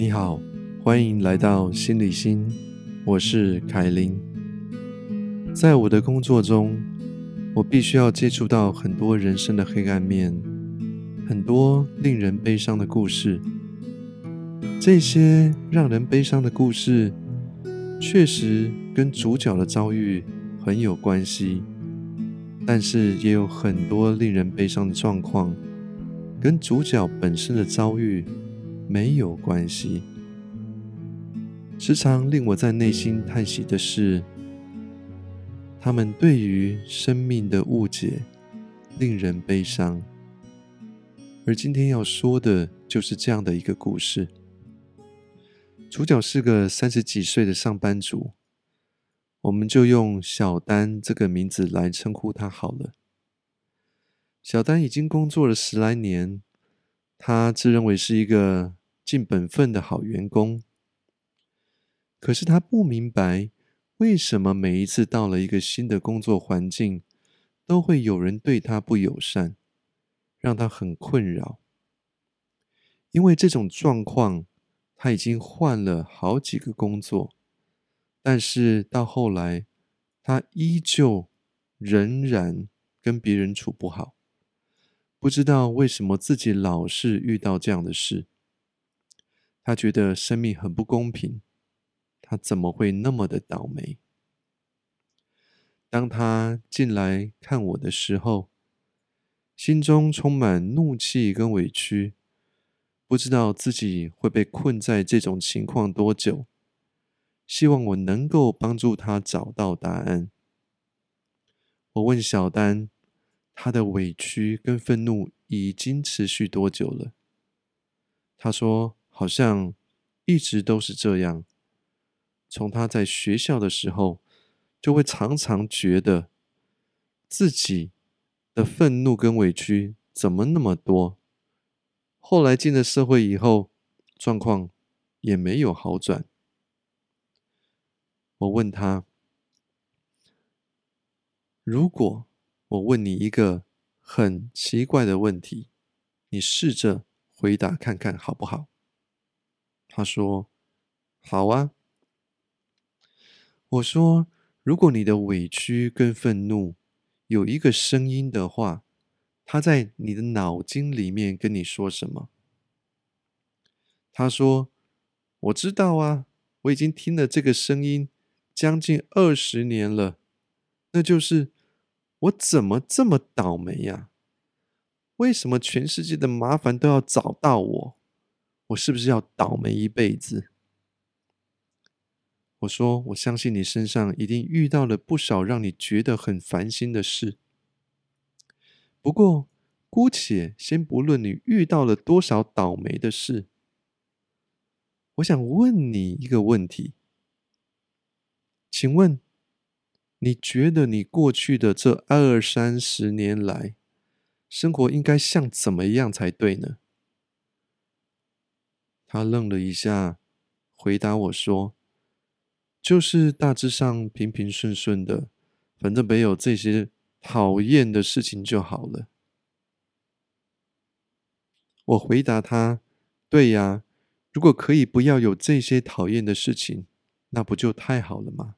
你好，欢迎来到心理心，我是凯琳。在我的工作中，我必须要接触到很多人生的黑暗面，很多令人悲伤的故事。这些让人悲伤的故事，确实跟主角的遭遇很有关系，但是也有很多令人悲伤的状况，跟主角本身的遭遇。没有关系。时常令我在内心叹息的是，他们对于生命的误解，令人悲伤。而今天要说的就是这样的一个故事。主角是个三十几岁的上班族，我们就用小丹这个名字来称呼他好了。小丹已经工作了十来年，他自认为是一个。尽本分的好员工，可是他不明白为什么每一次到了一个新的工作环境，都会有人对他不友善，让他很困扰。因为这种状况，他已经换了好几个工作，但是到后来，他依旧仍然跟别人处不好，不知道为什么自己老是遇到这样的事。他觉得生命很不公平，他怎么会那么的倒霉？当他进来看我的时候，心中充满怒气跟委屈，不知道自己会被困在这种情况多久。希望我能够帮助他找到答案。我问小丹，他的委屈跟愤怒已经持续多久了？他说。好像一直都是这样。从他在学校的时候，就会常常觉得自己的愤怒跟委屈怎么那么多。后来进了社会以后，状况也没有好转。我问他：“如果我问你一个很奇怪的问题，你试着回答看看好不好？”他说：“好啊。”我说：“如果你的委屈跟愤怒有一个声音的话，他在你的脑筋里面跟你说什么？”他说：“我知道啊，我已经听了这个声音将近二十年了。那就是我怎么这么倒霉呀？为什么全世界的麻烦都要找到我？”我是不是要倒霉一辈子？我说，我相信你身上一定遇到了不少让你觉得很烦心的事。不过，姑且先不论你遇到了多少倒霉的事，我想问你一个问题：请问，你觉得你过去的这二三十年来，生活应该像怎么样才对呢？他愣了一下，回答我说：“就是大致上平平顺顺的，反正没有这些讨厌的事情就好了。”我回答他：“对呀，如果可以不要有这些讨厌的事情，那不就太好了吗？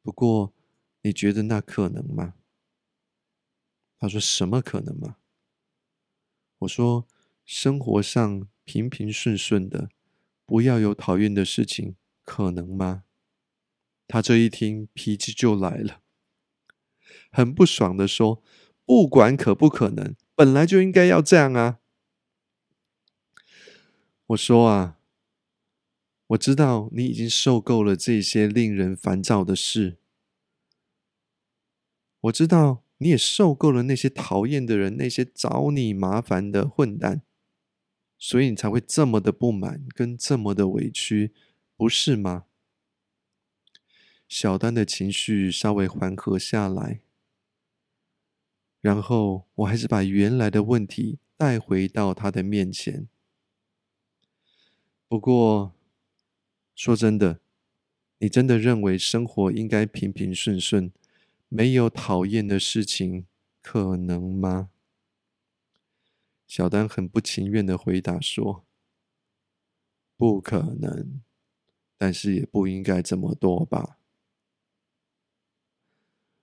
不过，你觉得那可能吗？”他说：“什么可能吗？”我说：“生活上。”平平顺顺的，不要有讨厌的事情，可能吗？他这一听，脾气就来了，很不爽的说：“不管可不可能，本来就应该要这样啊！”我说啊，我知道你已经受够了这些令人烦躁的事，我知道你也受够了那些讨厌的人，那些找你麻烦的混蛋。所以你才会这么的不满，跟这么的委屈，不是吗？小丹的情绪稍微缓和下来，然后我还是把原来的问题带回到他的面前。不过，说真的，你真的认为生活应该平平顺顺，没有讨厌的事情，可能吗？小丹很不情愿的回答说：“不可能，但是也不应该这么多吧？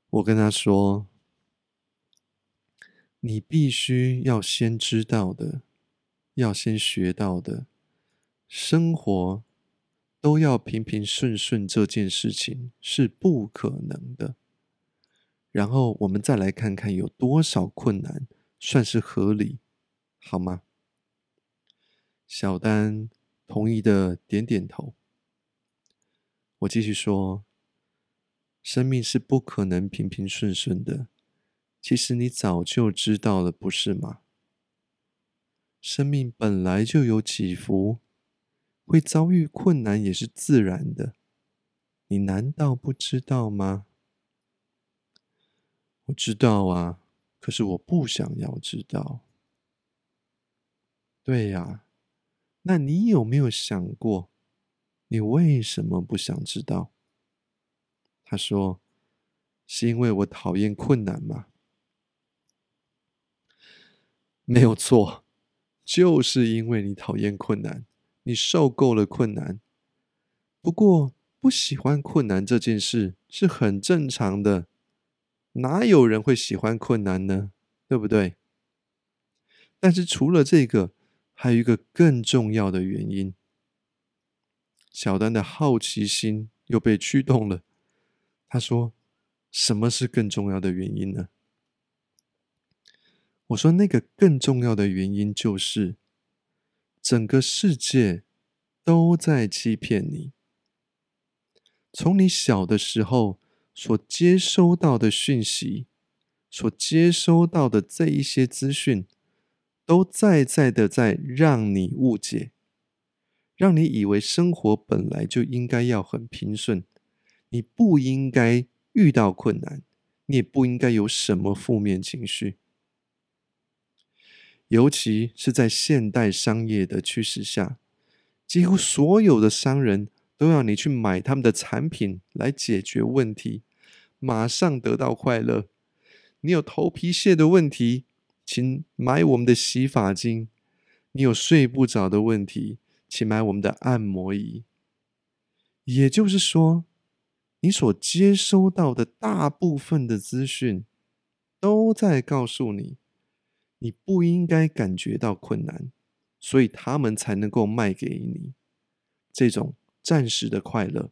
我跟他说：“你必须要先知道的，要先学到的，生活都要平平顺顺这件事情是不可能的。然后我们再来看看有多少困难算是合理，好吗？”小丹同意的点点头。我继续说。生命是不可能平平顺顺的，其实你早就知道了，不是吗？生命本来就有起伏，会遭遇困难也是自然的，你难道不知道吗？我知道啊，可是我不想要知道。对呀，那你有没有想过，你为什么不想知道？他说：“是因为我讨厌困难吗？”没有错，就是因为你讨厌困难，你受够了困难。不过，不喜欢困难这件事是很正常的，哪有人会喜欢困难呢？对不对？但是除了这个，还有一个更重要的原因。小丹的好奇心又被驱动了。他说：“什么是更重要的原因呢？”我说：“那个更重要的原因就是，整个世界都在欺骗你。从你小的时候所接收到的讯息，所接收到的这一些资讯，都在在的在让你误解，让你以为生活本来就应该要很平顺。”你不应该遇到困难，你也不应该有什么负面情绪，尤其是在现代商业的趋势下，几乎所有的商人都要你去买他们的产品来解决问题，马上得到快乐。你有头皮屑的问题，请买我们的洗发精；你有睡不着的问题，请买我们的按摩仪。也就是说。你所接收到的大部分的资讯，都在告诉你，你不应该感觉到困难，所以他们才能够卖给你这种暂时的快乐。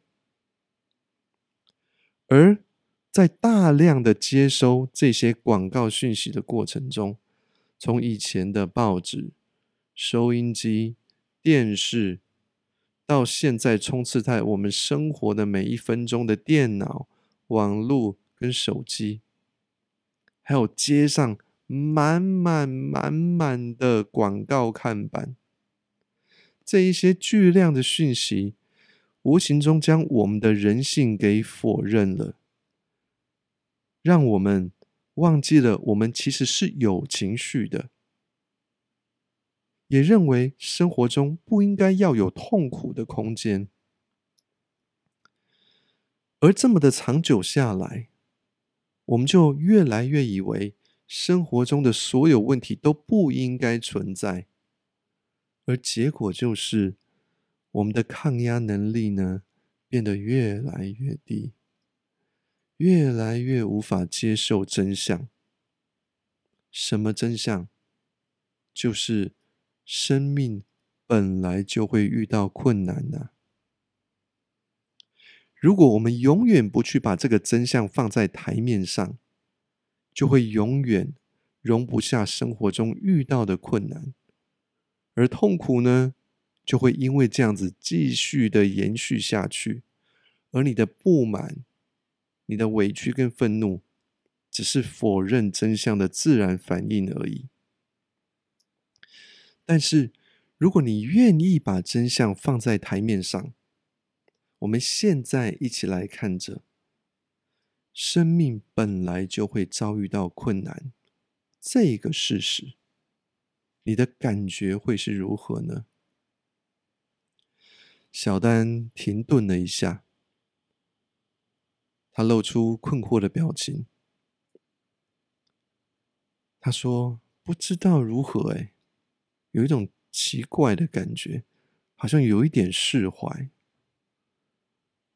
而在大量的接收这些广告讯息的过程中，从以前的报纸、收音机、电视。到现在，充斥在我们生活的每一分钟的电脑、网络跟手机，还有街上满满满满的广告看板，这一些巨量的讯息，无形中将我们的人性给否认了，让我们忘记了我们其实是有情绪的。也认为生活中不应该要有痛苦的空间，而这么的长久下来，我们就越来越以为生活中的所有问题都不应该存在，而结果就是我们的抗压能力呢变得越来越低，越来越无法接受真相。什么真相？就是。生命本来就会遇到困难呐。如果我们永远不去把这个真相放在台面上，就会永远容不下生活中遇到的困难，而痛苦呢，就会因为这样子继续的延续下去。而你的不满、你的委屈跟愤怒，只是否认真相的自然反应而已。但是，如果你愿意把真相放在台面上，我们现在一起来看着，生命本来就会遭遇到困难这个事实，你的感觉会是如何呢？小丹停顿了一下，他露出困惑的表情。他说：“不知道如何。”哎。有一种奇怪的感觉，好像有一点释怀。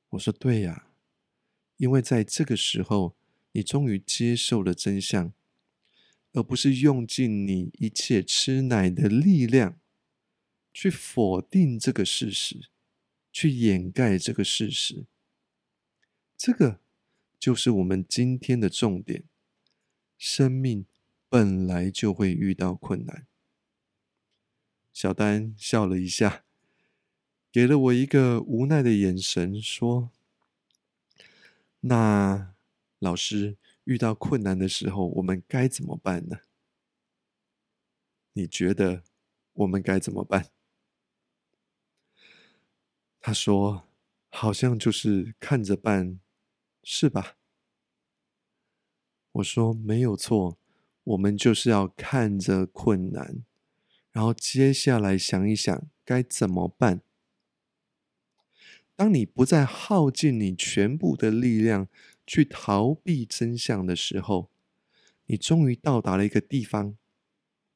我说：“对呀，因为在这个时候，你终于接受了真相，而不是用尽你一切吃奶的力量去否定这个事实，去掩盖这个事实。这个就是我们今天的重点：生命本来就会遇到困难。”小丹笑了一下。给了我一个无奈的眼神，说：“那老师遇到困难的时候，我们该怎么办呢？你觉得我们该怎么办？”他说：“好像就是看着办，是吧？”我说：“没有错，我们就是要看着困难，然后接下来想一想该怎么办。”当你不再耗尽你全部的力量去逃避真相的时候，你终于到达了一个地方，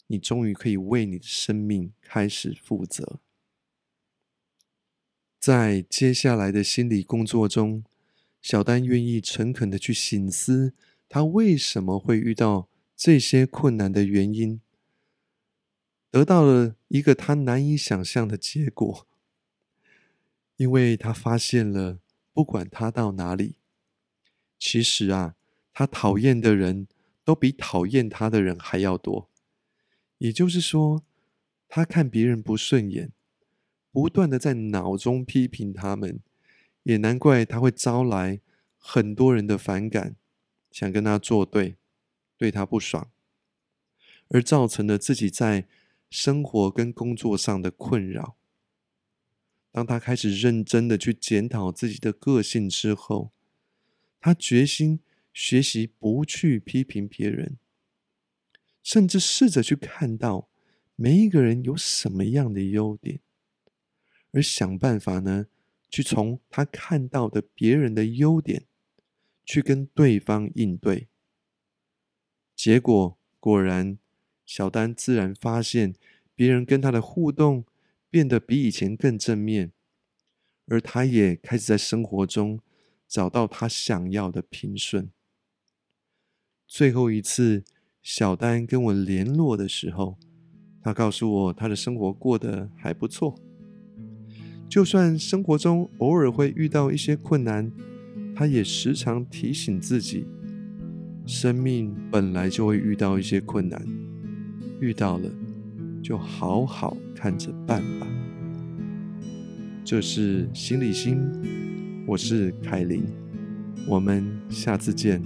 你终于可以为你的生命开始负责。在接下来的心理工作中，小丹愿意诚恳的去醒思，他为什么会遇到这些困难的原因，得到了一个他难以想象的结果。因为他发现了，不管他到哪里，其实啊，他讨厌的人都比讨厌他的人还要多。也就是说，他看别人不顺眼，不断的在脑中批评他们，也难怪他会招来很多人的反感，想跟他作对，对他不爽，而造成了自己在生活跟工作上的困扰。当他开始认真的去检讨自己的个性之后，他决心学习不去批评别人，甚至试着去看到每一个人有什么样的优点，而想办法呢，去从他看到的别人的优点，去跟对方应对。结果果然，小丹自然发现别人跟他的互动。变得比以前更正面，而他也开始在生活中找到他想要的平顺。最后一次，小丹跟我联络的时候，他告诉我他的生活过得还不错。就算生活中偶尔会遇到一些困难，他也时常提醒自己：生命本来就会遇到一些困难，遇到了就好好。看着办吧。这是心理心，我是凯琳，我们下次见。